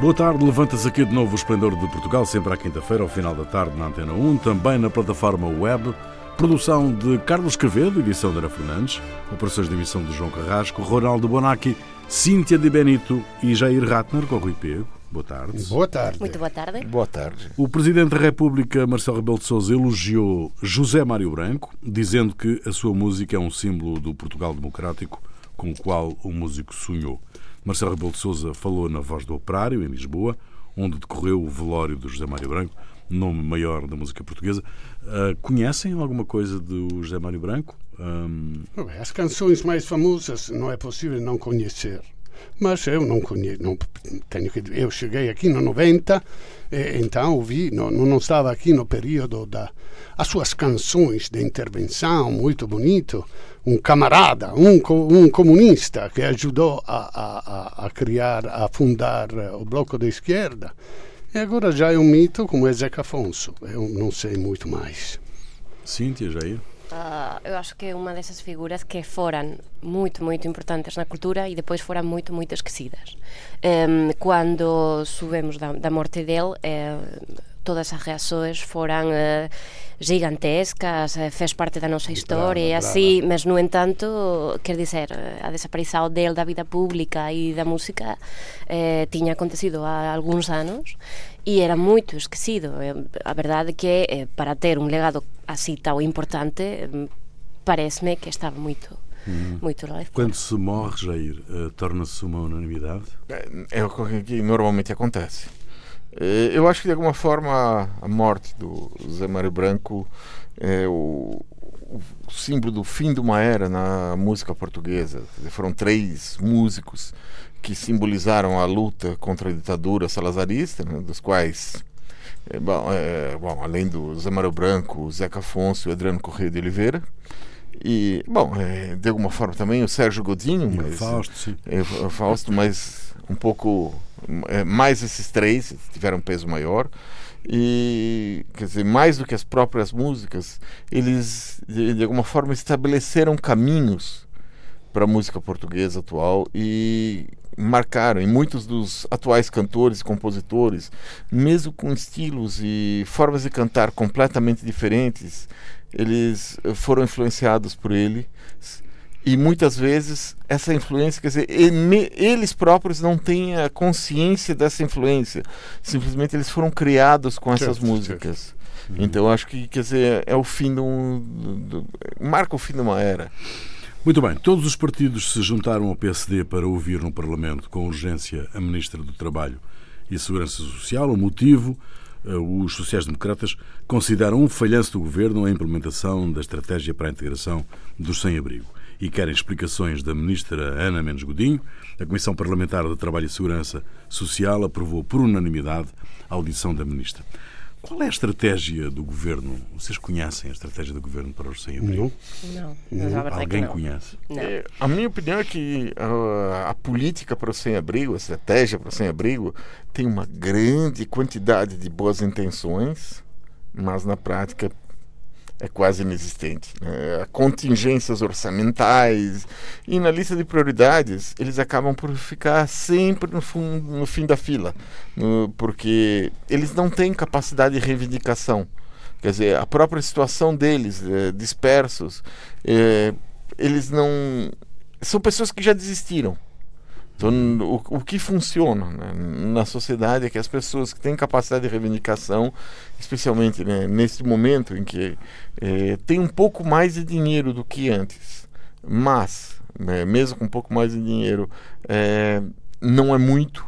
Boa tarde, levanta-se aqui de novo o Esplendor de Portugal, sempre à quinta-feira, ao final da tarde, na Antena 1, também na plataforma web. Produção de Carlos Quevedo, edição de Ana Fernandes, operações de emissão de João Carrasco, Ronaldo Bonacci, Cíntia de Benito e Jair Ratner, com o Rui Pego. Boa tarde. Boa tarde. Muito boa tarde. Boa tarde. O Presidente da República, Marcelo Rebelo de Sousa, elogiou José Mário Branco, dizendo que a sua música é um símbolo do Portugal democrático com o qual o músico sonhou. Marcelo Rebelo de Sousa falou na Voz do Operário, em Lisboa, onde decorreu o velório de José Mário Branco, nome maior da música portuguesa. Uh, conhecem alguma coisa do José Mário Branco? Um... As canções mais famosas não é possível não conhecer. Mas eu não conheço, não, tenho que, eu cheguei aqui no 90 e então ouvi, não, não estava aqui no período da as suas canções de intervenção, muito bonito, um camarada, um, um comunista que ajudou a, a, a criar, a fundar eh, o Bloco da Esquerda. E agora já é um mito como é Zeca Afonso. Eu não sei muito mais. Cíntia, Jair? Uh, eu acho que é uma dessas figuras que foram muito, muito importantes na cultura e depois foram muito, muito esquecidas. Um, quando soubemos da, da morte dele, eh, todas as reações foram uh, gigantescas, uh, fez parte da nosa história e assim, mas no entanto, quer dizer, a desaparição dele da vida pública e da música eh, tinha acontecido há alguns anos e era muito esquecido. A verdade é que eh, para ter um legado assim tão importante, parece-me que estava muito Uhum. muito leve. Quando se morre, Jair, uh, torna-se uma unanimidade? É o que normalmente acontece. Eh, eu acho que de alguma forma a morte do Zé Mário Branco é o, o símbolo do fim de uma era na música portuguesa. Foram três músicos que simbolizaram a luta contra a ditadura salazarista, né, dos quais, é, bom, é, bom, além do Zé Mário Branco, o Zeca Afonso e o Adriano Correia de Oliveira, e, bom, é, de alguma forma também o Sérgio Godinho, mas, o Fausto, sim. O Fausto, mas um pouco mais esses três tiveram um peso maior. E quer dizer mais do que as próprias músicas eles de, de alguma forma estabeleceram caminhos para a música portuguesa atual e marcaram. E muitos dos atuais cantores e compositores mesmo com estilos e formas de cantar completamente diferentes eles foram influenciados por ele e muitas vezes essa influência, quer dizer, eles próprios não têm a consciência dessa influência. Simplesmente eles foram criados com essas certo, músicas. Certo. Uhum. Então acho que quer dizer, é o fim de um. Do, marca o fim de uma era. Muito bem, todos os partidos se juntaram ao PSD para ouvir no Parlamento com urgência a Ministra do Trabalho e Segurança Social. O motivo, eh, os sociais-democratas consideram um falhanço do governo a implementação da estratégia para a integração dos sem-abrigo e querem explicações da ministra Ana Mendes Godinho. A Comissão Parlamentar de Trabalho e Segurança Social aprovou por unanimidade a audição da ministra. Qual é a estratégia do governo? Vocês conhecem a estratégia do governo para os sem-abrigo? Não. não. não. Alguém não. conhece? Não. É, a minha opinião é que a, a política para o sem-abrigo, a estratégia para o sem-abrigo, tem uma grande quantidade de boas intenções, mas na prática é quase inexistente. Né? Contingências orçamentais e na lista de prioridades eles acabam por ficar sempre no, fundo, no fim da fila, no, porque eles não têm capacidade de reivindicação. Quer dizer, a própria situação deles, é, dispersos, é, eles não. São pessoas que já desistiram. Então, o, o que funciona né, na sociedade é que as pessoas que têm capacidade de reivindicação, especialmente né, nesse momento em que é, tem um pouco mais de dinheiro do que antes, mas, né, mesmo com um pouco mais de dinheiro, é, não é muito.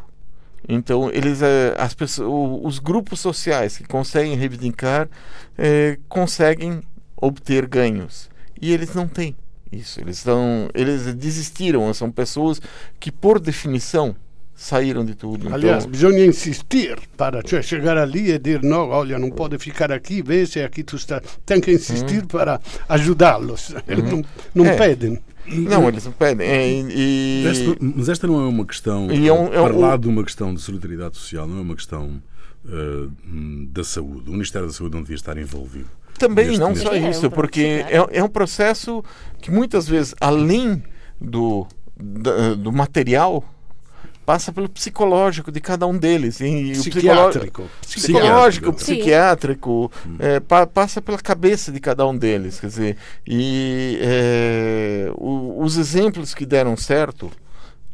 Então, eles, é, as pessoas, os grupos sociais que conseguem reivindicar é, conseguem obter ganhos. E eles não têm. Isso, eles são, eles desistiram, são pessoas que por definição saíram de tudo. Aliás, então... insistir para cioè, chegar ali e dizer não, olha, não pode ficar aqui, vê se aqui tu está. Tem que insistir uhum. para ajudá-los. Eles uhum. não, não é. pedem. Não, eles não pedem. É, e... Mas esta não é uma questão, e é um, é um, para lá de uma questão de solidariedade social, não é uma questão uh, da saúde. O Ministério da Saúde não devia estar envolvido. Também, não só isso, porque é, é um processo que muitas vezes, além do, do material, passa pelo psicológico de cada um deles. E psiquiátrico. Psicológico, psiquiátrico, é, pa, passa pela cabeça de cada um deles. Quer dizer, e é, o, os exemplos que deram certo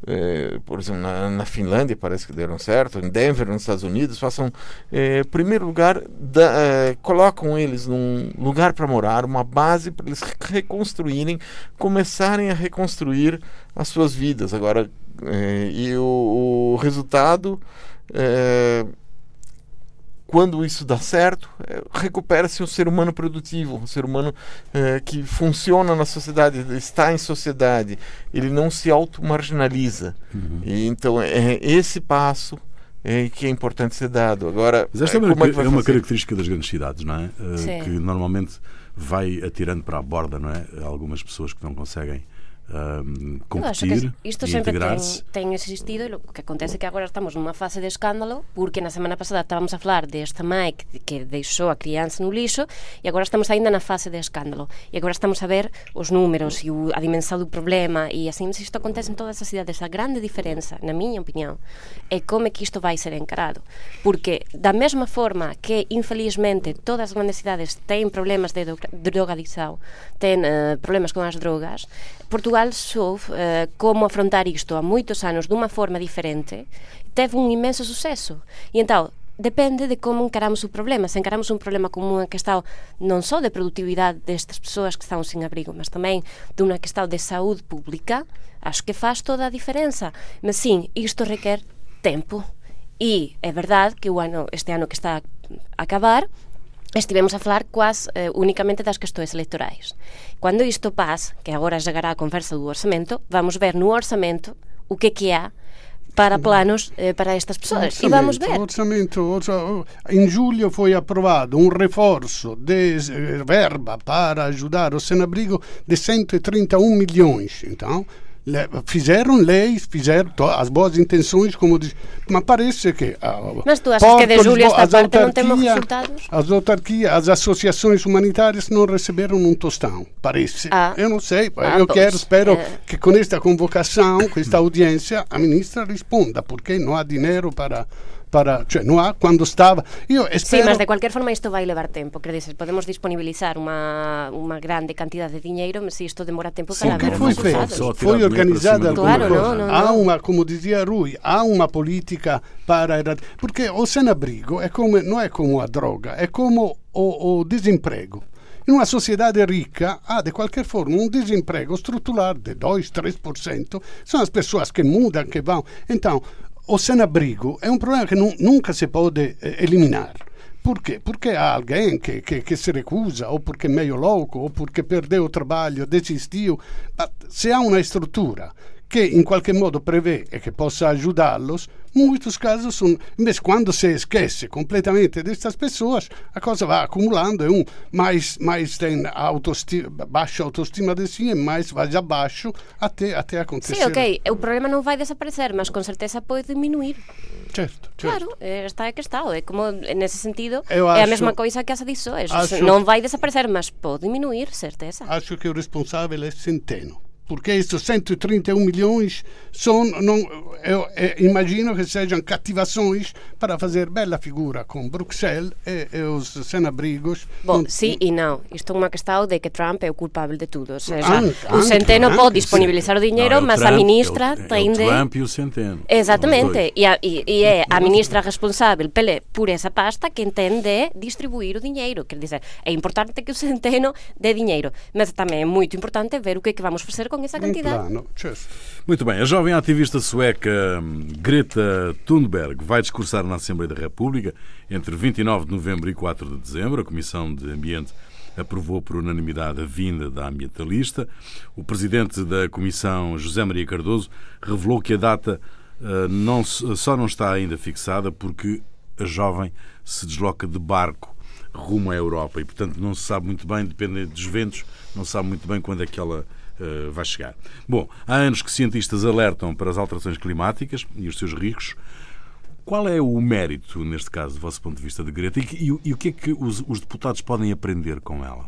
é, por exemplo, na, na, Finlândia parece que deram certo, em Denver, nos Estados Unidos, façam, é, primeiro lugar, da, é, colocam eles num lugar para morar, uma base para eles reconstruírem, começarem a reconstruir as suas vidas. Agora, e o, o resultado é, quando isso dá certo, é, recupera-se um ser humano produtivo, um ser humano é, que funciona na sociedade, está em sociedade, ele não se auto-marginaliza. Uhum. E, então, é esse passo é, que é importante ser dado. Agora, Mas esta é, uma, é, é uma característica das grandes cidades, não é? Uh, que normalmente vai atirando para a borda, não é? Algumas pessoas que não conseguem um, competir isto sempre ten, ten existido. E o que acontece é que agora estamos nunha fase de escándalo porque na semana pasada estábamos a falar desta mãe que, que deixou a criança no lixo e agora estamos ainda na fase de escándalo e agora estamos a ver os números e o, a dimensão do problema e assim isto acontece en todas as cidades. A grande diferenza, na miña opinión é como é que isto vai ser encarado. Porque da mesma forma que infelizmente todas as grandes cidades ten problemas de drogadicção ten uh, problemas con as drogas Portugal soube uh, como afrontar isto há moitos anos dunha forma diferente, teve un imenso suceso. E então, depende de como encaramos o problema. Se encaramos un problema como unha questão non só de productividade destas persoas que están sin abrigo, mas tamén dunha questão de saúde pública, acho que faz toda a diferenza. Mas sim, isto requer tempo. E é verdade que o ano, este ano que está a acabar, estivemos a falar quase eh, únicamente das questões eleitorais. Cando isto pase, que agora chegará a conversa do orçamento, vamos ver no orçamento o que que há para planos eh, para estas pessoas. E vamos ver. Orçamento, orçamento, em julho foi aprovado um reforço de eh, verba para ajudar o Senabrigo de 131 milhões. Então, fizeram leis, fizeram as boas intenções, como diz, mas parece que. Mas tu achas que de julho esta parte não temos resultados? As autarquias, as associações humanitárias não receberam um tostão, parece. Ah. Eu não sei, ah, eu pois. quero, espero é. que com esta convocação, com esta audiência, a ministra responda, porque não há dinheiro para para, cioè, non ha quando stava io espero... De cualquier forma isto vai levar tempo, quer dizer, podemos disponibilizar unha, unha grande cantidad de diñeiro, mas isto demora tempo para ver foi feito, foi organizada claro, no, no, há uma, como dizia Rui, há uma política para porque o sem-abrigo é como, não é como a droga, é como o, o desemprego. In una società ricca ha di qualche forma un desemprego strutturale di 2-3%, sono le persone che mudano, che vanno. Então, o sem-abrigo é um problema que nunca se pode eh, eliminar. Por quê? Porque há alguém que, que, que, se recusa, ou porque é meio louco, ou porque perdeu o trabalho, desistiu. Mas se há uma estrutura que em qualquer modo prevê e que possa ajudá-los, muitos casos são. Mas quando se esquece completamente destas pessoas, a coisa vai acumulando e um mais, mais tem autoestima, baixa autoestima de si e mais vai abaixo até, até acontecer. Sim, ok. O problema não vai desaparecer, mas com certeza pode diminuir. Certo, certo. Claro, está é que está. É como, nesse sentido, Eu é a mesma coisa que as adições. Não vai desaparecer, mas pode diminuir, certeza. Acho que o responsável é Centeno porque estes 131 milhões são, não, eu, eu imagino que sejam cativações para fazer bela figura com Bruxelas e, e os sem-abrigos. Bom, sim e não. Isto é uma questão de que Trump é o culpável de tudo. Ou seja, o Centeno pode disponibilizar o dinheiro, não, é o mas Trump, a ministra é o, tem de... É o Trump e o Centeno. Exatamente. E, a, e, e, é a ministra responsável por essa pasta que entende distribuir o dinheiro. Quer dizer, é importante que o Centeno dê dinheiro, mas também é muito importante ver o que é que vamos fazer com com essa quantidade. Muito bem, a jovem ativista sueca hum, Greta Thunberg vai discursar na Assembleia da República entre 29 de novembro e 4 de dezembro. A Comissão de Ambiente aprovou por unanimidade a vinda da ambientalista. O presidente da Comissão, José Maria Cardoso, revelou que a data uh, não, só não está ainda fixada porque a jovem se desloca de barco rumo à Europa e, portanto, não se sabe muito bem, depende dos ventos, não se sabe muito bem quando é que ela uh, vai chegar. Bom, há anos que cientistas alertam para as alterações climáticas e os seus riscos. Qual é o mérito, neste caso, do vosso ponto de vista de Greta e, e, e o que é que os, os deputados podem aprender com ela,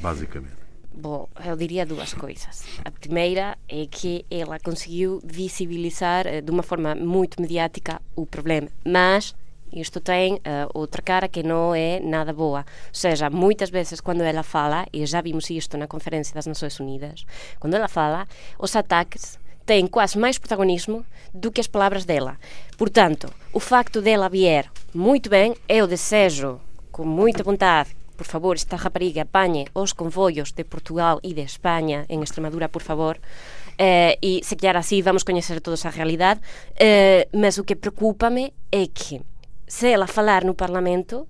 basicamente? Bom, eu diria duas coisas. A primeira é que ela conseguiu visibilizar eh, de uma forma muito mediática o problema, mas isto tem uh, outra cara que não é nada boa. Ou seja, muitas vezes quando ela fala, e já vimos isto na Conferência das Nações Unidas, quando ela fala, os ataques têm quase mais protagonismo do que as palavras dela. Portanto, o facto dela vier muito bem, eu desejo com muita vontade por favor, esta rapariga apanhe os convoios de Portugal e de España en Extremadura, por favor, eh, e se calhar así vamos coñecer toda esa realidade, eh, mas o que preocupame é que se ela falar no Parlamento,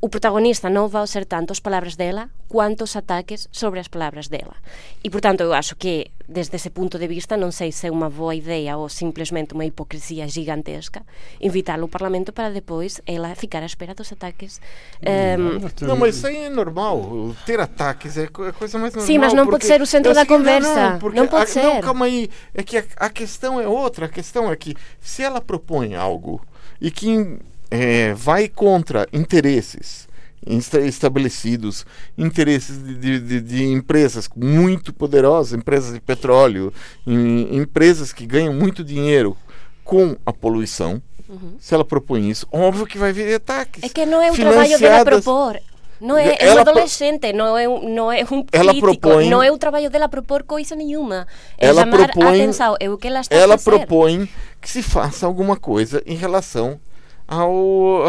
o protagonista non vai ser tanto as palabras dela quanto os ataques sobre as palabras dela. E, portanto, eu acho que, desde ese punto de vista, non sei se é unha boa idea ou simplesmente unha hipocresía gigantesca invitar ao Parlamento para depois ela ficar à espera dos ataques. Um, não, mas isso aí é normal. Ter ataques é a coisa mais normal. Sim, mas não pode ser o centro da conversa. Não, não pode a, ser. Não, calma aí. É que a, a questão é outra. A questão é que se ela propõe algo e que é, vai contra interesses estabelecidos, interesses de, de, de, empresas muito poderosas, empresas de petróleo, em, empresas que ganham muito dinheiro com a poluição. Uhum. Se ela propõe isso, óbvio que vai vir ataques. É que não é o trabalho dela propor. Não é, é um adolescente, não é, não é um ela propõe, não é o trabalho dela propor coisa nenhuma. É ela chamar propõe, atenção, é o que ela está Ela propõe que se faça alguma coisa em relação ao,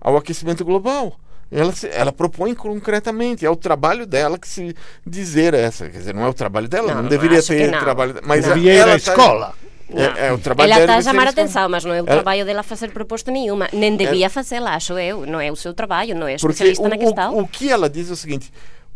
ao aquecimento global. Ela, ela propõe concretamente, é o trabalho dela que se dizer essa. Quer dizer, não é o trabalho dela, não, não deveria ter o trabalho Mas não. Devia ir à escola. É, é, o trabalho ela está a chamar a atenção, mas não é o ela... trabalho dela fazer proposta nenhuma. Nem devia ela... fazê-la, acho eu. Não é o seu trabalho, não é especialista o, na questão. O, o que ela diz é o seguinte: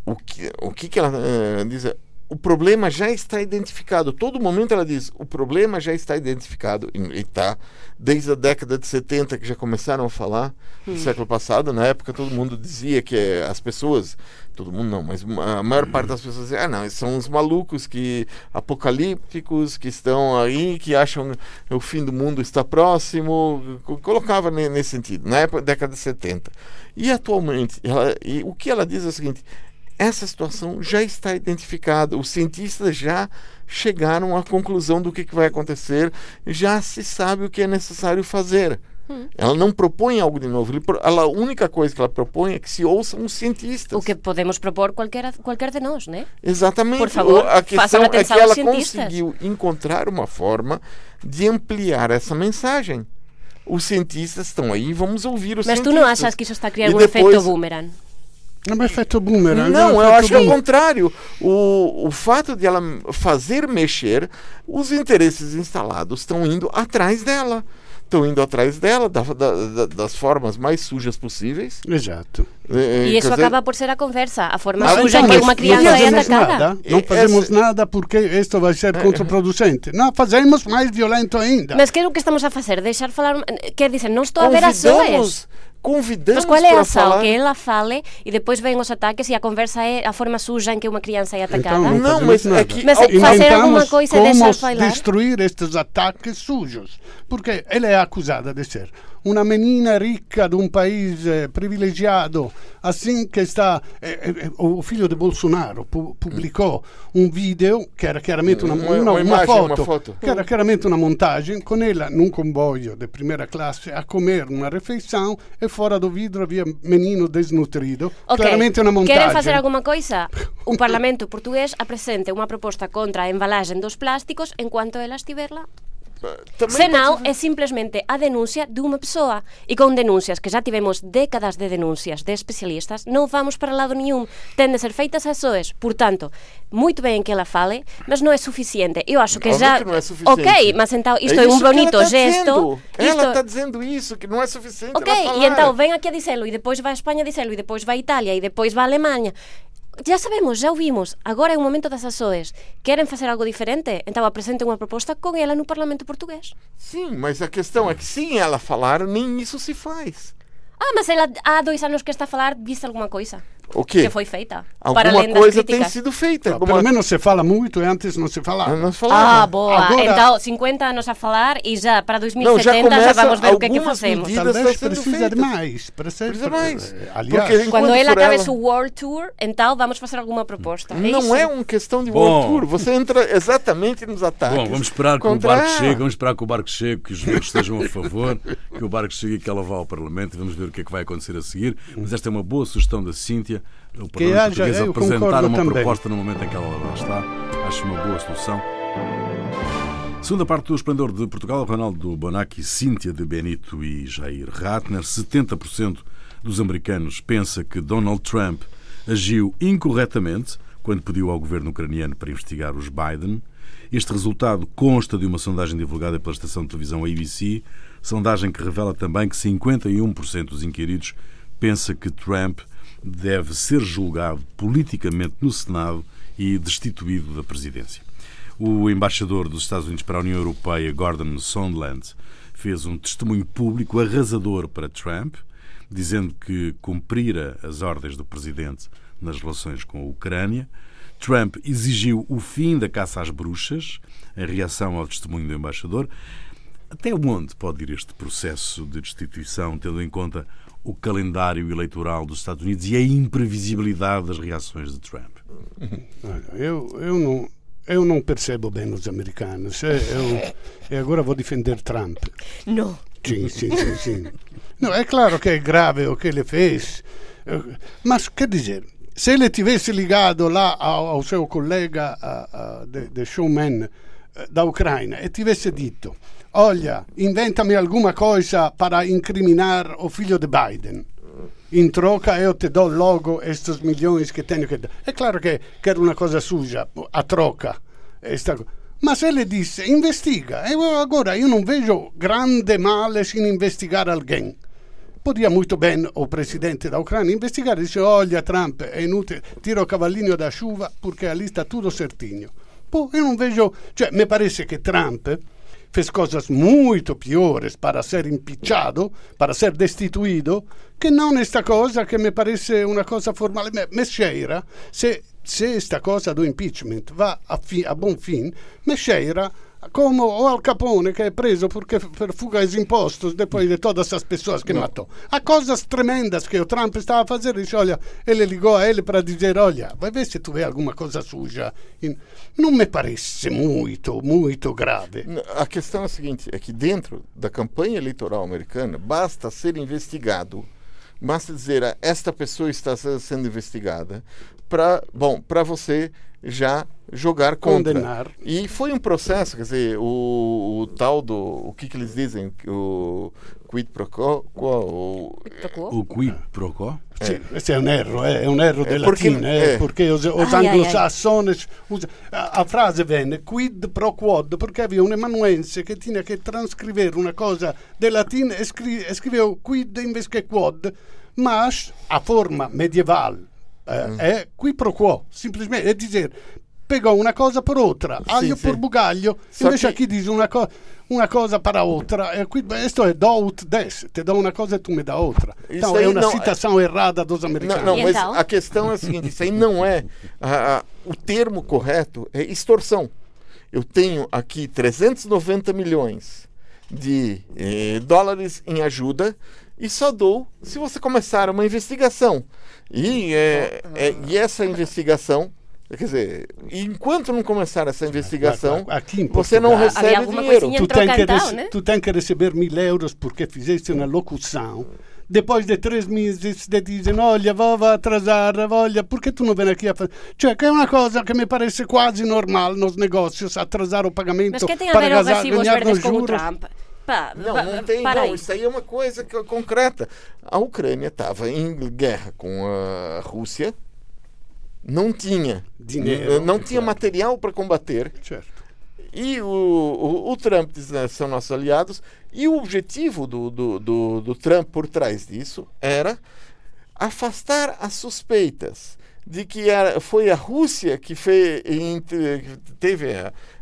o que, o que, que ela uh, diz é o problema já está identificado. Todo momento ela diz: o problema já está identificado. E está desde a década de 70 que já começaram a falar, hum. no século passado. Na época, todo mundo dizia que as pessoas, todo mundo não, mas a maior parte das pessoas dizia: ah, não, são os malucos que apocalípticos que estão aí, que acham que o fim do mundo está próximo. Colocava nesse sentido, na época, década de 70. E atualmente, ela, e o que ela diz é o seguinte essa situação já está identificada. Os cientistas já chegaram à conclusão do que, que vai acontecer, já se sabe o que é necessário fazer. Hum. Ela não propõe algo de novo. Ela, a única coisa que ela propõe é que se ouçam os cientistas. O que podemos propor qualquer, qualquer de nós, né? Exatamente. Por favor, a questão é que ela conseguiu encontrar uma forma de ampliar essa mensagem. Os cientistas estão aí, vamos ouvir os Mas cientistas. Mas tu não achas que isso está e um depois... efeito boomerang? É um efeito boomerang. Não, eu acho que é o contrário. O, o fato de ela fazer mexer, os interesses instalados estão indo atrás dela estão indo atrás dela da, da, das formas mais sujas possíveis. Exato. É, e isso dizer... acaba por ser a conversa, a forma ah, suja então, que uma criança é atacada. Nada, não fazemos nada porque isto vai ser contraproducente. Não, fazemos mais violento ainda. Mas que é o que estamos a fazer? Deixar falar. Quer dizer, não estou a ver as suas convidamos Mas qual é a ação? Falar... Que ela fale e depois vêm os ataques e a conversa é a forma suja em que uma criança é atacada? Então, não, não mas nada. aqui... Mas fazer alguma coisa e deixar falar? destruir estes ataques sujos. Porque ela é acusada de ser una menina ricca di un paese privilegiato, assim che sta, eh, eh, o figlio di Bolsonaro pu pubblicò un video che era chiaramente una, una, una, una, foto, una, foto, che era chiaramente una montagem con ella in un convoglio di prima classe a comer una refeição e fora do vidro havia menino desnutrido, okay. claramente una montagem. Querem fazer alguma coisa? O Parlamento português apresente uma proposta contra a embalagem dos plásticos enquanto ela estiver lá. Também Senão é simplesmente a denúncia de uma pessoa. E com denúncias, que já tivemos décadas de denúncias de especialistas, não vamos para lado nenhum. Tem de ser feitas as SOEs. Portanto, muito bem que ela fale, mas não é suficiente. Eu acho que já. Que não é suficiente. Ok, mas então isto é, é um bonito ela tá gesto. Ela está dizendo isso, que não é suficiente. Ok, e então vem aqui a dizê-lo, e depois vai a Espanha a dizê-lo, e depois vai a Itália, e depois vai a Alemanha. Ya sabemos, ya ouvimos, agora é o momento das ASOEs. Querem fazer algo diferente? Então apresentem uma proposta com ela no Parlamento Português. Sim, mas a questão é que sem ela falar, nem isso se faz. Ah, mas ela há dois anos que está a falar, disse alguma coisa? O quê? que foi feita. Alguma coisa tem sido feita. Alguma... pelo menos se fala muito antes não se falava. Não se falava. Ah, boa. Agora- Então, 50 anos a falar e já para Não, 2070 já já, começa vamos ver o que é que fazemos. Talvez precisa de mais. Precisa, Precisa mais. Aliás, Porque Quando ele acabe ela- o World Tour, então vamos fazer alguma proposta. É Não isso? é uma questão de Bom. World Tour. Você entra exatamente nos ataques. Bom, vamos esperar que o barco chegue, vamos esperar que o barco chegue, que os ventos estejam a favor, que o barco chegue e que ela vá ao Parlamento e vamos ver o que é que vai acontecer a seguir. Mas esta é uma boa sugestão da Cíntia, o Parlamento Português eu apresentar uma também. proposta no momento em que ela lá está. Acho uma boa solução. Segunda parte do Esplendor de Portugal, Ronaldo Bonacci, Cíntia de Benito e Jair Ratner. 70% dos americanos pensa que Donald Trump agiu incorretamente quando pediu ao governo ucraniano para investigar os Biden. Este resultado consta de uma sondagem divulgada pela estação de televisão ABC, sondagem que revela também que 51% dos inquiridos pensa que Trump deve ser julgado politicamente no Senado e destituído da presidência. O embaixador dos Estados Unidos para a União Europeia, Gordon Sondland, fez um testemunho público arrasador para Trump, dizendo que cumprira as ordens do presidente nas relações com a Ucrânia. Trump exigiu o fim da caça às bruxas, em reação ao testemunho do embaixador. Até onde pode ir este processo de destituição, tendo em conta o calendário eleitoral dos Estados Unidos e a imprevisibilidade das reações de Trump? Olha, eu, eu, não, eu não percebo bem os americanos. Eu, e agora vou defender Trump. Não. Sim, sim, sim, sim. Não, é claro que é grave o que ele fez. Mas, quer dizer, se ele tivesse ligado lá ao, ao seu collega a- a- de, de showman eh, da Ucraina e tivesse detto olha, inventami alguma coisa para incriminar o figlio di Biden. In troca eu te do logo estes milhões que tenho que dar. É claro que era uma coisa suja, a troca. Esta... co- Mas ele disse, investiga. E agora eu não vejo grande male in investigare alguém. Podia muito bem o presidente da Ucrânia investigare e dizer, olha Trump, é inutile, tira o cavallino da chuva porque ali está tudo certinho. Pô, eu não vejo... Cioè, me parece que Trump fez coisas muito piores para ser impeachado, para ser destituído, que não esta coisa que me parece uma coisa formale. Me, me cheira, se, se esta coisa do impeachment va a, fi, a buon fim, me como o Al Capone que é preso porque per fuga de impostos depois de todas as pessoas que matou. Há coisas tremendas que o Trump estava a fazer. Dice, olha, ele ligou a ele para dizer, olha, vai ver se tu vê alguma coisa suja. Não me parece muito, muito grave. A questão é a seguinte: é que dentro da campanha eleitoral americana basta ser investigado, basta dizer "Ah, esta pessoa está se- sendo investigada para bom para você já jogar contra. Condenar. E foi um processo, quer dizer, o, o tal do o que, que eles dizem o quid pro quo, quo, o? O quid pro quo? Sì, questo è un erro, è un erro Eh, del perché- latino, eh, eh. perché os, os Ai, a, a frase venne quid pro quod, perché havia un emanuense che tinha che transcrivere una cosa del latino e, e scriveva quid invece che quod, mas a forma medieval Mm. è qui pro quo, semplicemente, è dizer, pegou una cosa per outra, aglio sì. per bugaglio, So invece che- aqui diz una, co- una cosa para outra, e qui, questo è do ut des, te dou una cosa e tu me dá outra. Isso Então aí é uma não- citação errada dos Não, americanos. não, E mas então? a questão é a seguinte: isso aí não é. a- a- o termo correto é extorsão. Eu tenho aqui 390 milhões de eh, dólares em ajuda e só dou se você começar uma investigação. E, eh, eh, e essa investigação, quer dizer, enquanto não começar essa investigação, Aqui em você não recebe dinheiro. tu tem, que né? tu tem que receber mil euros porque fizeste uma locução. Depois de três meses te dizem, olha, vou atrasar, olha, perché tu non vieni aqui a fazer? Cioè, che è una cosa che mi parece quasi normal nos negócios, atrasar o pagamento Mas que tem a para ver nos com. Trump? Pá, Não, não tem, para não. aí. Isso aí é uma coisa que- concreta. A Ucrânia estava em guerra com a Rússia, não tinha Dinheiro, não tinha claro. material para combater. Certo. E o, o, o Trump diz, né, são nossos aliados. E o objetivo do, do, do, do Trump por trás disso era afastar as suspeitas de que foi a Rússia que fez, teve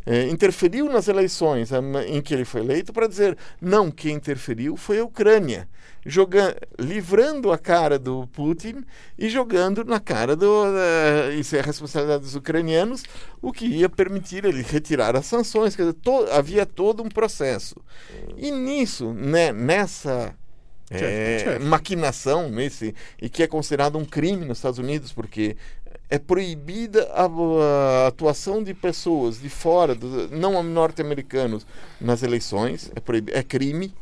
é, interferiu nas eleições em que ele foi eleito para dizer não, quem interferiu foi a Ucrânia, jogando, livrando a cara do Putin e jogando na cara do uh, isso é a responsabilidade dos ucranianos, o que ia permitir ele retirar as sanções, quer dizer, to, havia todo um processo. E nisso, né, nessa é, maquinação nesse e que é considerado um crime nos Estados Unidos porque é proibida a, a atuação de pessoas de fora, do, não norte-americanos, nas eleições, é, proib, é crime.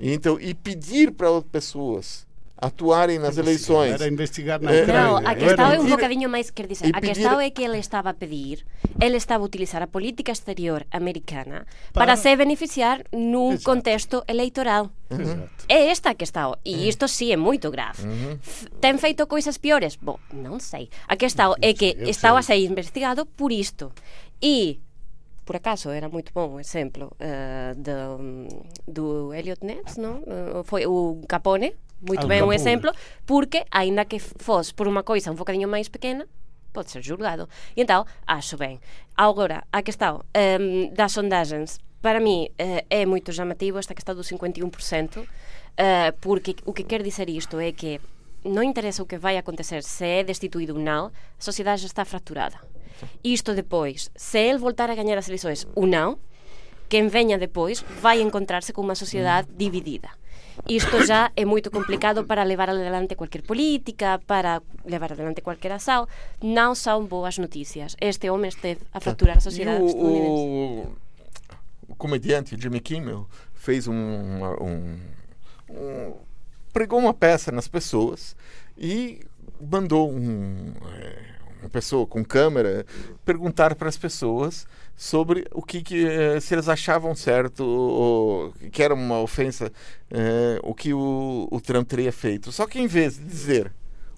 Então, e pedir para outras pessoas atuarem nas eleições. Era investigar na Ucrânia. Não, a questão é um bocadinho máis, quer dizer, a questão é que ele estaba a pedir, ele estaba a utilizar a política exterior americana para, para se beneficiar nun Exacto. contexto eleitoral. Exacto. É esta a questão, e isto sí é moito grave. Uh -huh. Ten feito coisas piores? Bo, non sei. A questão é que estaba a ser investigado por isto. E por acaso era moito bom o exemplo uh, do, do Elliot Ness, non? Uh, foi o Capone, moito ben un exemplo, porque, aínda que fos por unha coisa un bocadinho máis pequena, pode ser julgado. E entón, acho ben. Agora, a questão um, das sondagens, para mí uh, é moito llamativo esta questão do 51%, uh, porque o que quer dizer isto é que non interesa o que vai acontecer se é destituído ou non, a sociedade já está fracturada. Isto depois, se el voltar a gañar as eleições ou non, quen veña depois vai encontrarse con unha sociedade dividida. Isto já é moito complicado para levar adelante cualquier política, para levar adelante cualquier asao. Non son boas noticias. Este home esteve a fracturar a sociedade o, o, o comediante Jimmy Kimmel fez um, um, um, pregou uma peça nas pessoas e mandou um, é, uma pessoa com câmera perguntar para as pessoas sobre o que, que eh, se eles achavam certo ou, que era uma ofensa eh, o que o, o, Trump teria feito. Só que em vez de dizer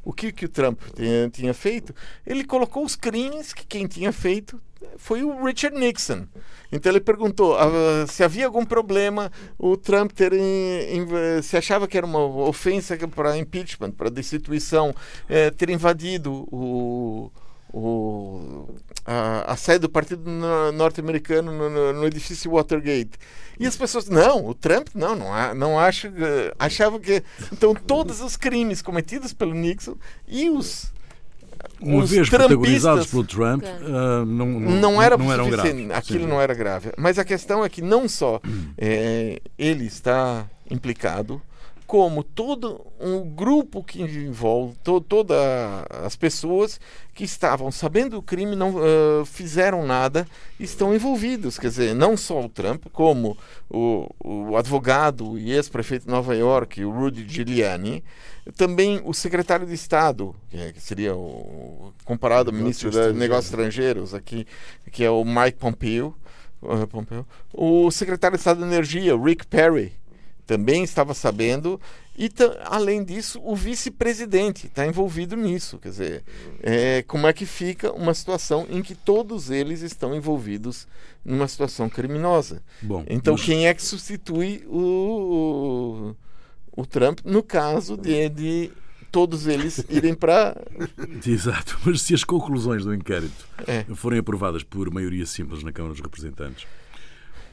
o que, que o Trump tinha, tinha feito, ele colocou os crimes que quem tinha feito foi o Richard Nixon. Então ele perguntou uh, se havia algum problema o Trump ter se achava que era uma ofensa para impeachment, para destituição, eh, ter invadido o o, a, a sede do Partido Norte-Americano no, no, no, edifício Watergate. E as pessoas, não, o Trump não, não, não acha, achava que. Então, todos os crimes cometidos pelo Nixon e os. Uma vez protagonizados pelo Trump, uh, não, não, não, era não eram graves. Aquilo sim. não era grave. Mas a questão é que não só é, ele está implicado, como todo um grupo que envolve to, todas as pessoas que estavam sabendo do crime não uh, fizeram nada estão envolvidos. Quer dizer não só o Trump como o, o advogado e ex-prefeito de Nova York o Rudy Giuliani também o secretário de Estado que seria o comparado ao ministro de Negócios Estrangeiros aqui que é o Mike Pompeo, uh, Pompeo o secretário de Estado de Energia Rick Perry também estava sabendo e além disso o vice-presidente está envolvido nisso quer dizer é, como é que fica uma situação em que todos eles estão envolvidos numa situação criminosa Bom, então mas... quem é que substitui o, o, o Trump no caso de, de todos eles irem para exato mas se as conclusões do inquérito é. forem aprovadas por maioria simples na Câmara dos Representantes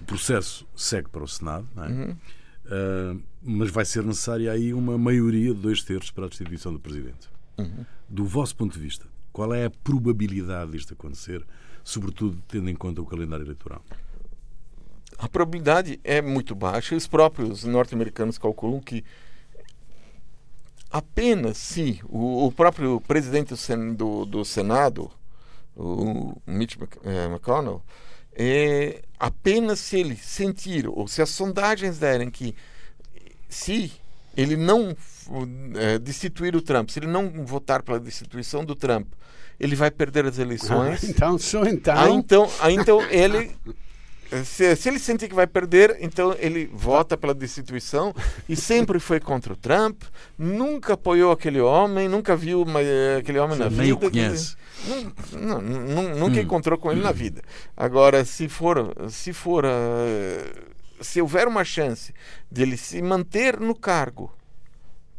o processo segue para o Senado não é? Uhum Uh, mas vai ser necessária aí uma maioria de dois terços para a destituição do Presidente. Uhum. Do vosso ponto de vista, qual é a probabilidade disto acontecer, sobretudo tendo em conta o calendário eleitoral? A probabilidade é muito baixa. Os próprios norte-americanos calculam que apenas se o, o próprio presidente do, do, Senado, o Mitch eh, McConnell, é, apenas se ele sentir, ou se as sondagens derem que se ele não é, destituir o Trump, se ele não votar pela destituição do Trump, ele vai perder as eleições. Ah, então, só então. Ah, então, ah, então ele se, se, ele sentir que vai perder, então ele vota pela destituição e sempre foi contra o Trump, nunca apoiou aquele homem, nunca viu uma, aquele homem Você na vida. Nem o conhece. não, não, nunca hum. encontrou com ele na vida. Agora, se for, se for, uh, se houver uma chance de ele se manter no cargo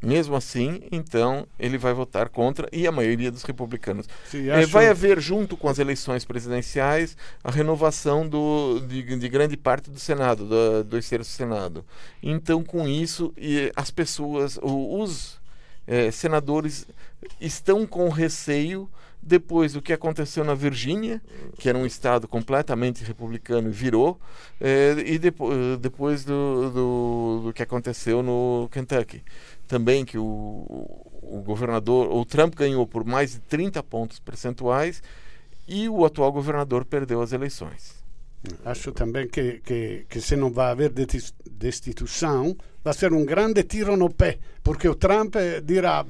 Mesmo assim, então, ele vai votar contra e a maioria dos republicanos. É, vai haver, junto com as eleições presidenciais, a renovação do, de, de grande parte do Senado, do, terços do Senado. Então, com isso, e as pessoas, os eh, senadores estão com receio depois do que aconteceu na Virgínia, que era um estado completamente republicano e virou, eh, e depo depois do, do, do que aconteceu no Kentucky. Também que o, o governador, o Trump ganhou por mais de 30 pontos percentuais e o atual governador perdeu as eleições. Acho também que, que, que se não vai haver destituição, vai ser um grande tiro no pé, porque o Trump dirá,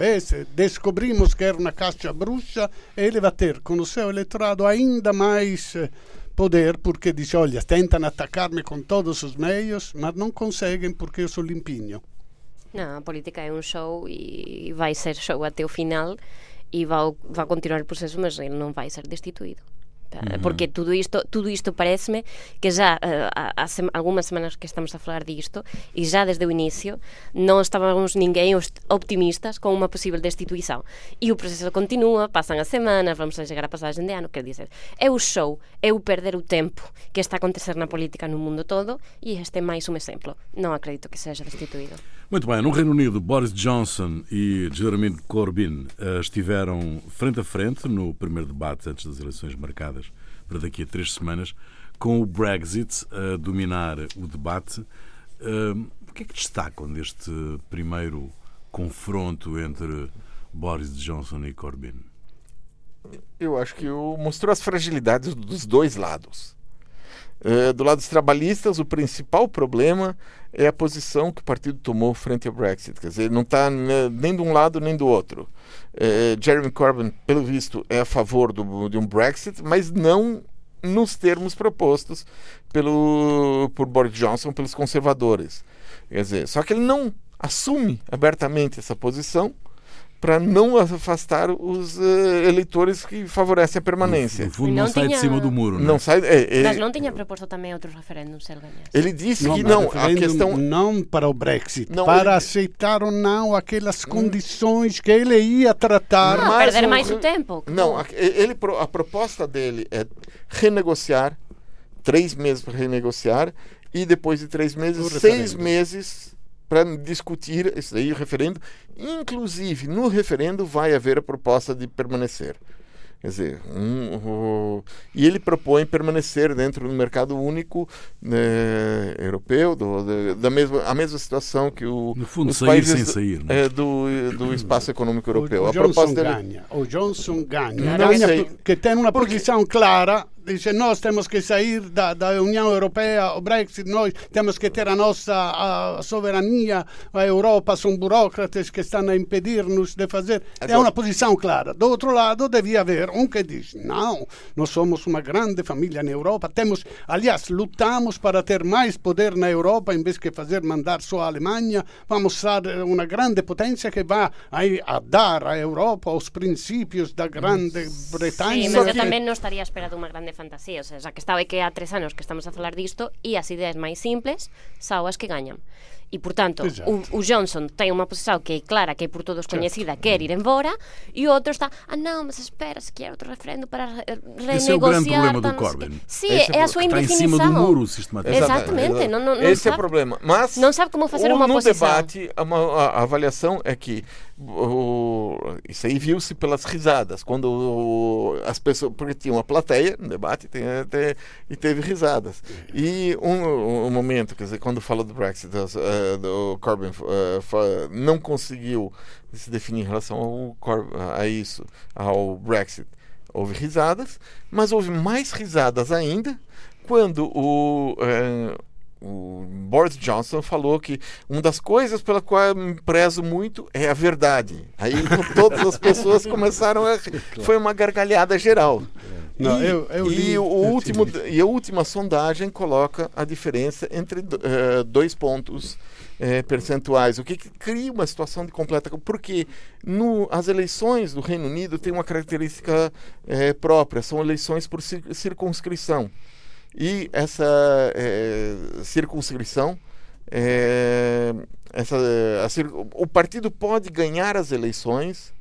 descobrimos que era uma caixa bruxa, ele vai ter com o seu eleitorado ainda mais eh, poder, porque diz, olha, tentam atacar-me com todos os meios, mas não conseguem porque eu sou limpinho. Não, a política é um show e vai ser show até o final e vai, vai continuar o processo, mas ele não vai ser destituído. Tá? Porque tudo isto, tudo isto parece-me que já eh, há, há sem- algumas semanas que estamos a falar disto e já desde o início não estávamos ninguém optimistas com uma possível destituição. E o processo continua, passam as semanas, vamos a chegar à passagem de ano, quer dizer, é o show, é o perder o tempo que está a acontecer na política no mundo todo e este é mais um exemplo. Não acredito que seja destituído. Muito bem, no Reino Unido, Boris Johnson e Jeremy Corbyn eh, estiveram frente a frente no primeiro debate antes das eleições marcadas para daqui a três semanas, com o Brexit a dominar o debate. O que é que destacam deste primeiro confronto entre Boris Johnson e Corbyn? Eu acho que mostrou as fragilidades dos dois lados. Eh, do lado dos trabalhistas, o principal problema é a posição que o partido tomou frente ao Brexit. Quer dizer, não está nem de um lado nem do outro. Eh, Jeremy Corbyn, pelo visto, é a favor do, de um Brexit, mas não nos termos propostos pelo, por Boris Johnson, pelos conservadores. Quer dizer, só que ele não assume abertamente essa posição para não afastar os eh, eleitores que favorecem a permanência. No fundo, não, não sai de tinha- cima do muro. Não é? sai. é, é, Mas não tinha proposto também outros referendos se ele ganhasse? ele disse que mas não. A questão. não para o Brexit, Não, para ele- Hum. aceitar ou não aquelas condições que ele ia tratar. Ah, Mas perder o- mais o tempo. Não, a, ele, a proposta dele é renegociar, três meses para renegociar, e depois de três meses, O seis meses para discutir isso aí, o referendo. Inclusive, no referendo vai haver a proposta de permanecer. Quer dizer, um, o- e ele propõe permanecer dentro do mercado único né, europeu, do, da- da mesma, a mesma situação que o, No fundo, sair países sem sair, né? é, do, do espaço econômico europeu. O, o a Johnson proposta dele, ganha. O Johnson ganha. Não ganha sei. porque tem uma posição clara. Dice nós temos que sair da, da União Europeia, o Brexit, nós temos que ter a nossa a soberania. A Europa são burocratas que estão a impedir-nos de fazer. É Agora- uma posição clara. Do outro lado, devia haver um que diz: não, nós somos uma grande família na Europa. Temos, aliás, lutamos para ter mais poder na Europa em vez de fazer mandar só a Alemanha. Vamos ser uma grande potência que vai a dar à Europa os princípios da Grande Bretanha. Sí, mas eu que- tamén non estaría a espera de fantasía, o sea, xa que estaba que há tres anos que estamos a falar disto e as ideas máis simples xa as que gañan. E, por tanto, Exacto. o, o Johnson ten unha posición que é clara, que é por todos coñecida, quer ir embora, e o outro está, ah, non, mas espera, se quer outro referendo para re- renegociar... Esse é o grande problema do Corbyn. Esse é é a o- súa Está em indefinição. cima do muro, sistematicamente. Exatamente, não, não, não Esse é o sabe. problema. Mas Não sabe como fazer o- uma no posição. debate, a, uma- a- a avaliação é que o- isso aí viu-se pelas risadas. Quando o- as pessoas. Porque tinha uma plateia no debate tem, tem- e teve risadas. E um, um momento, quer dizer, quando fala do Brexit, as- eh, do Corbyn eh, fa- não conseguiu se definir em relação ao, a isso, ao Brexit. Houve risadas, mas houve mais risadas ainda quando o, eh, o Boris Johnson falou que uma das coisas pela qual eu me prezo muito é a verdade. Aí todas as pessoas começaram a. Foi uma gargalhada geral. Não, e, eu- eu e li- o eu último, e a última sondagem coloca a diferença entre eh, dois pontos eh, percentuais, o que, que cria uma situação de completa. Porque no, as eleições do Reino Unido têm uma característica eh, própria, são eleições por cir- circunscrição. E essa eh, circunscrição, eh, essa, assim, o partido pode ganhar as eleições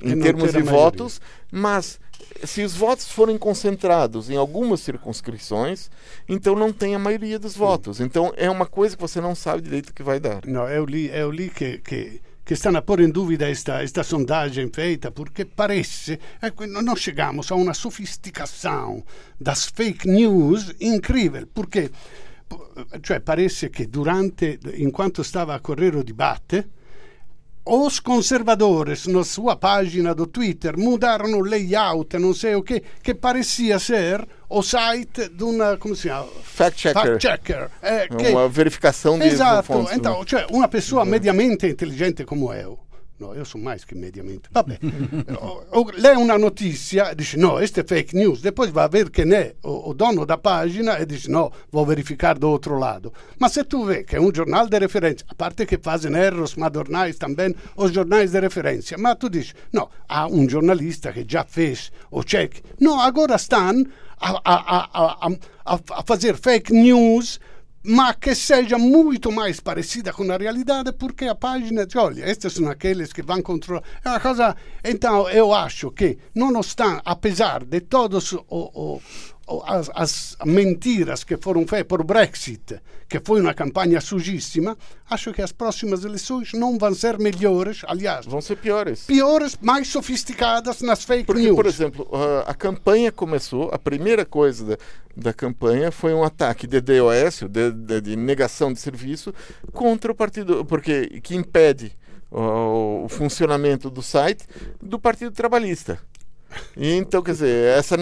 em não termos de votos, mas se os votos forem concentrados em algumas circunscrições, então não tem a maioria dos votos. Então é uma coisa que você não sabe direito o que vai dar. No, eu li, eu li che, che, che stanno a porre in questa, questa sondagem feita perché parece ecco, non chegamos a una sofisticação das fake news incrível perché cioè parece che durante in quanto stava a correre il dibattito os conservadores na sua página do Twitter mudaram o layout, não sei o que, que parecia ser o site de uma, como se chama? Fact checker. Fact checker. É, que- Uma verificação de Esatto, fontes. né? então, cioè una persona mediamente intelligente come eu, no, io sono mais che mediamente, vabbè, o- o- lê una notizia e dice no, è fake news, depois vai ver quem é o, o dono da página e dice no, vou verificar do outro lado. Ma se tu vê que é um jornal de referência, a parte que fazem erros madornais também, os jornais de referência, ma tu dici no, há um jornalista que já fez o check. No, agora estão a, a, a, a, a, a fazer fake news ma che seja muito mais parecida com a realidade, porque a página diz, olha, estes são aqueles que vão controlar. É uma coisa. Então, eu acho que, não obstante, apesar de todas o, o, o, as, as mentiras que foram feitas por Brexit, que foi uma campanha sujíssima, acho que as próximas eleições não vão ser melhores, aliás, Vão ser piores. piores, mais sofisticadas nas fake Porque, news. por exemplo, a, campanha começou, a primeira coisa da, da campanha foi um ataque de DOS, de, de, de negação de serviço, contra o partido, porque que impede o funcionamento do site do Partido Trabalhista. Então, quer dizer, essa,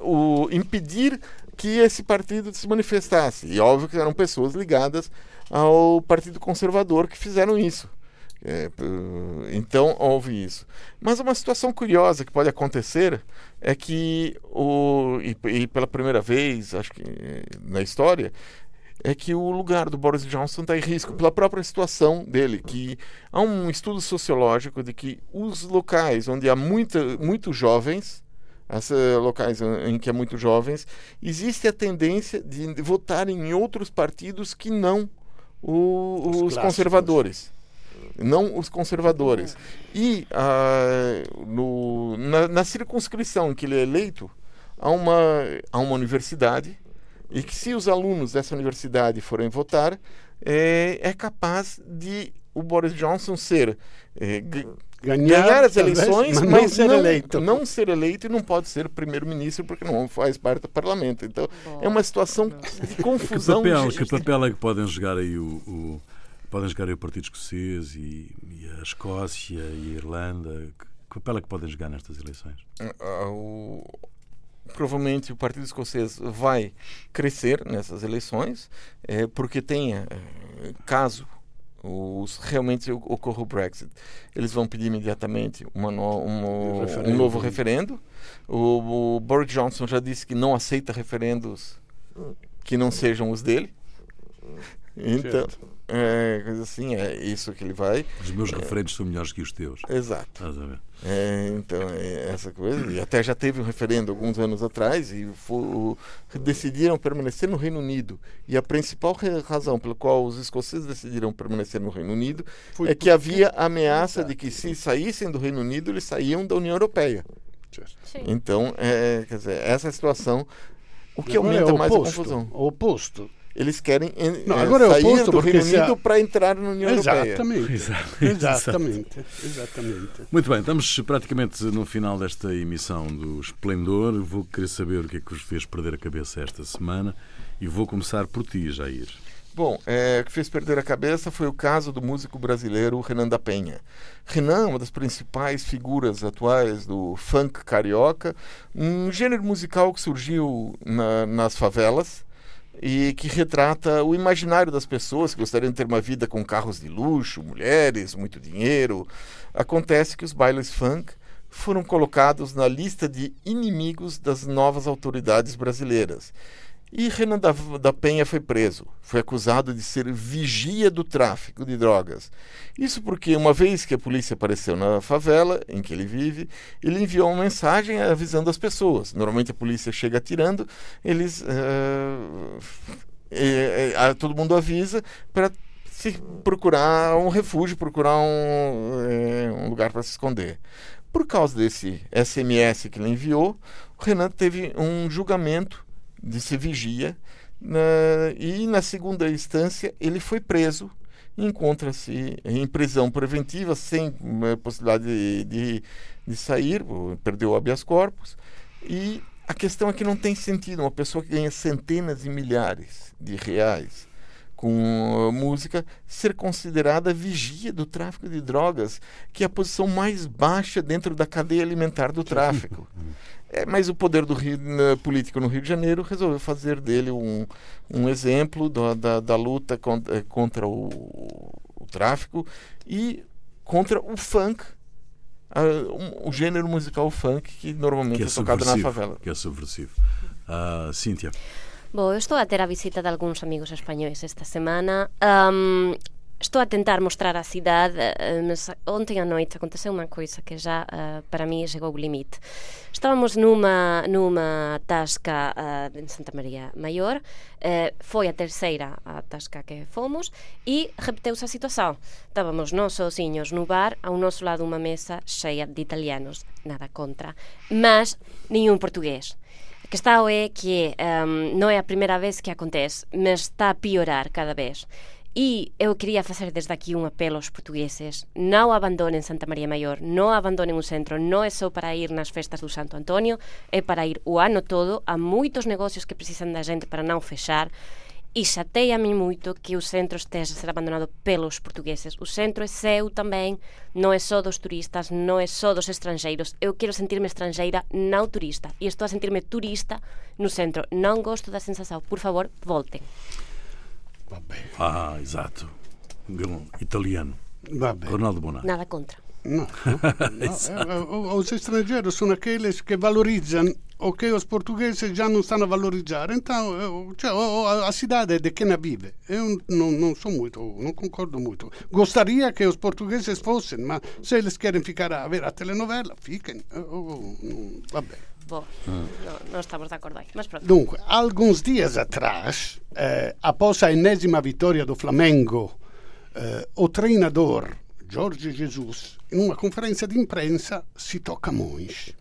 o, impedir que esse partido se manifestasse. E óbvio que eram pessoas ligadas ao Partido Conservador que fizeram isso. É, então houve isso. Mas uma situação curiosa que pode acontecer é que o e, e pela primeira vez, acho que eh, na história, é que o lugar do Boris Johnson está em risco pela própria situação dele, que há um estudo sociológico de que os locais onde há muita, muitos jovens, as eh, locais em que há muitos jovens, existe a tendência de votarem em outros partidos que não o- Os os, conservadores. Não os conservadores. E ah, no, na, na circunscrição em que ele é eleito, há uma, há uma universidade e que se os alunos dessa universidade forem votar, é, é capaz de o Boris Johnson ser g- Ganhar, ganhar as talvez, eleições, mas mas, não ser não, eleito. não ser eleito e não pode ser primeiro-ministro porque não faz parte do parlamento. Então é uma situação de Que confusão. papel, de- que papel é que podem jogar aí o, o- podem jogar aí o Partido Escocês e, e a Escócia e a Irlanda? Que, que papel é que podem jogar nestas eleições? Ah, o- provavelmente o Partido Escocês vai crescer nessas eleições, eh, porque tem, eh, caso os, realmente ocorra o Brexit, eles vão pedir imediatamente uma no- um, Referendo. um novo referendo. O, o Boris Johnson já disse que não aceita referendos que não sejam os dele. Então, é, coisa assim, é isso que ele vai. Os meus referentes são melhores que os teus. Exato. Estás a ver? É, então, é essa coisa. E até já teve um referendo alguns anos atrás e fo- o- decidiram permanecer no Reino Unido. E a principal razão pela qual os escoceses decidiram permanecer no Reino Unido Foi é que havia a ameaça de que se saíssem do Reino Unido, eles saíam da União Europeia. Sim. Então, é, quer dizer, essa é situação. O que Agora é aumenta o mais a confusão. O oposto. Eles querem en- Não, é, agora é o sair oposto, do Reino Unido para entrar na União Europeia. Exatamente. Exato. Exatamente. Exatamente. Muito bem, estamos praticamente no final desta emissão do Esplendor. Vou querer saber o que é que vos fez perder a cabeça esta semana e vou começar por ti, Jair. Bom, é, o que fez perder a cabeça foi o caso do músico brasileiro Renan da Penha. Renan, é uma das principais figuras atuais do funk carioca, um gênero musical que surgiu na- nas favelas e que retrata o imaginário das pessoas que gostariam de ter uma vida com carros de luxo, mulheres, muito dinheiro. Acontece que os bailes funk foram colocados na lista de inimigos das novas autoridades brasileiras. E Renan da, da Penha foi preso. Foi acusado de ser vigia do tráfico de drogas. Isso porque, uma vez que a polícia apareceu na favela em que ele vive, ele enviou uma mensagem avisando as pessoas. Normalmente a polícia chega atirando, eles. eh, todo mundo avisa para se procurar um refúgio, procurar um, é, um lugar para se esconder. Por causa desse SMS que ele enviou, o Renan teve um julgamento de se vigia na, e na segunda instância ele foi preso. Encontra-se em prisão preventiva sem uh, possibilidade de, de, de, sair, perdeu o habeas corpus. E a questão é que não tem sentido uma pessoa que ganha centenas de milhares de reais com música ser considerada vigia do tráfico de drogas, que é a posição mais baixa dentro da cadeia alimentar do tráfico. É, mas o poder do Rio, na, político no Rio de Janeiro resolveu fazer dele um, um exemplo da, da, da luta contra, contra o, o, tráfico e contra o funk, a, um, o gênero musical funk que normalmente que é, é tocado na favela. Que é subversivo. Uh, Cíntia. Bom, eu estou a ter a visita de algúns amigos españois esta semana. Um, estou a tentar mostrar a cidade, uh, mas ontem à noite aconteceu uma coisa que já uh, para mim chegou ao limite. Estávamos numa, numa tasca uh, em Santa Maria Maior, foi a terceira a tasca que fomos e repeteu-se a situação. Estávamos nós sozinhos no bar, ao nosso lado uma mesa cheia de italianos, nada contra, mas nenhum português. A questão é que um, não é a primeira vez que acontece, mas está a piorar cada vez. E eu queria fazer desde aqui um apelo aos portugueses: não abandonem Santa Maria Maior, não abandonem o centro. Não é só para ir nas festas do Santo Antônio, é para ir o ano todo. Há muitos negócios que precisam da gente para não fechar. E chateia-me muito que o centro esteja a ser abandonado pelos portugueses. O centro é seu também, não é só dos turistas, não é só dos estrangeiros. Eu quero sentir-me estrangeira, não turista. E estou a sentir-me turista no centro. Não gosto da sensação. Por favor, voltem. Ah, exato. Italiano. Ronaldo Bonato. Nada contra. No, no, no. os estrangeiros são aqueles que valorizam o que os portugueses já não estão a valorizar. Então, eu, cioè, a cidade é de quem a vive. Eu não, não sou muito, não concordo muito. Gostaria que os portugueses fossem, mas se eles querem ficar a ver a telenovela, fiquem. Vabbè. Não, não, estamos de acordo aí, mas pronto. Dunque, alguns dias atrás, eh, após a enésima vitória do Flamengo, eh, o treinador Jorge Jesus, in una conferenza di imprensa, si toca Mões.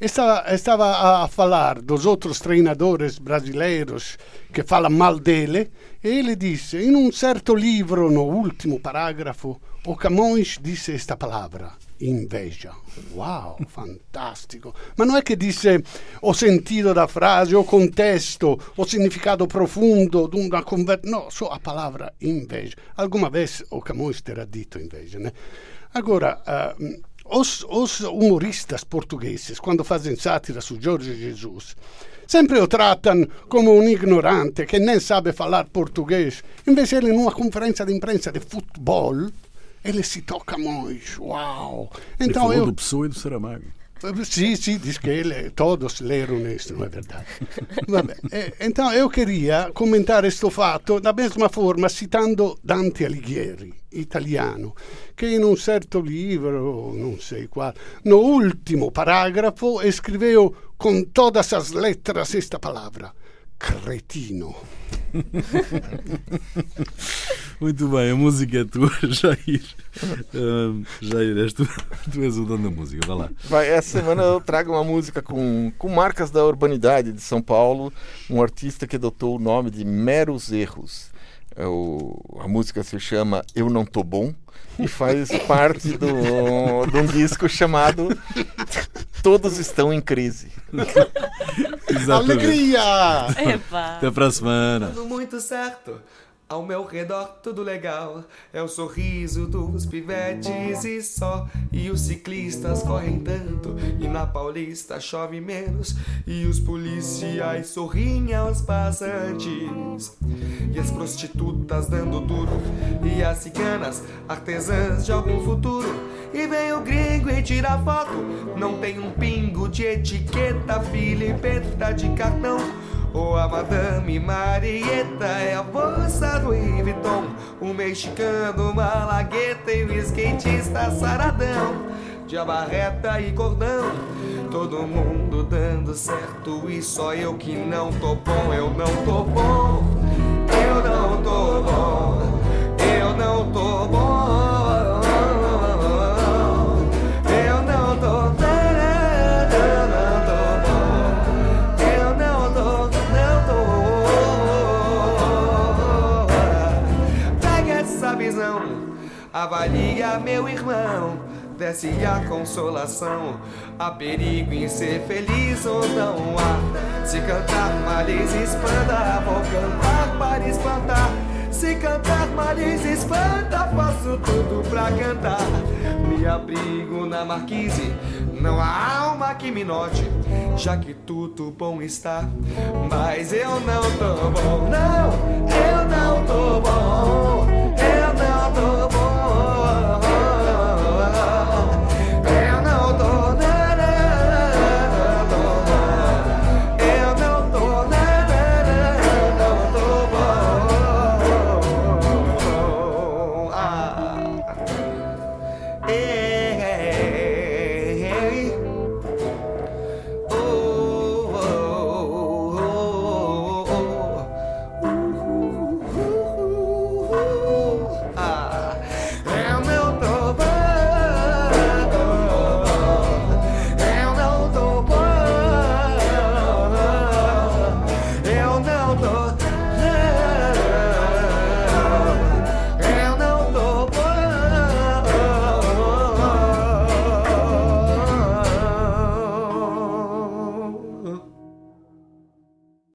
Estava, estava a falar dos outros treinadores brasileiros que falam mal dele e ele disse, in un certo livro, no último parágrafo, o Camões disse esta palavra, inveja. Uau, fantastico! Ma non è che disse ho sentito da frase, o contesto, o significato profundo di una conversazione. No, só a palavra inveja. Alguma vez o Camões terá dito inveja, né? Agora, uh, os, os, umoristas portugueses, quando fazem sátira su Jorge Jesus, sempre o tratam come un ignorante che nem sabe falar português. Invece ele, numa conferenza di imprensa di football, ele se toca muito. Uau! Então ele falou eu... do Pessoa e do Saramago. Sim, sim, diz que ele, todos leram isso, não é verdade? Vabbè, então eu queria comentar este fato da mesma forma, citando Dante Alighieri, italiano, che in un certo libro, non sei quale, no último parágrafo, escreveu com todas as letras esta palavra, cretino. Muito bem, a música é tua, Jair. Uh, Jair, és tu, tu és o dono da música, vai lá. Vai, essa semana eu trago uma música com, com marcas da urbanidade de São Paulo, um artista que adotou o nome de Meros Erros. É o, a música se chama Eu Não Tô Bom e faz parte do, de um disco chamado Todos Estão em Crise. Alegria! Epa. Até para a semana. Tudo muito certo. Ao meu redor tudo legal, é o sorriso dos pivetes e só. E os ciclistas correm tanto, e na Paulista chove menos. E os policiais sorriem aos passantes. E as prostitutas dando duro, e as ciganas artesãs de algum futuro. E vem o gringo e tira foto, não tem um pingo de etiqueta, filipeta de cartão. Ou a Madame Marieta é a moça do Vuitton O mexicano malagueta e o skatista saradão. De abarreta e cordão Todo mundo dando certo. E só eu que não tô bom. Eu não tô bom, eu não tô bom Avalia, meu irmão, desce a consolação. Há perigo em ser feliz ou não há. Se cantar males espanta, vou cantar para espantar. Se cantar males espanta, faço tudo pra cantar. Me abrigo na marquise, não há alma que me note, já que tudo bom está. Mas eu não tô bom, não, eu não tô bom.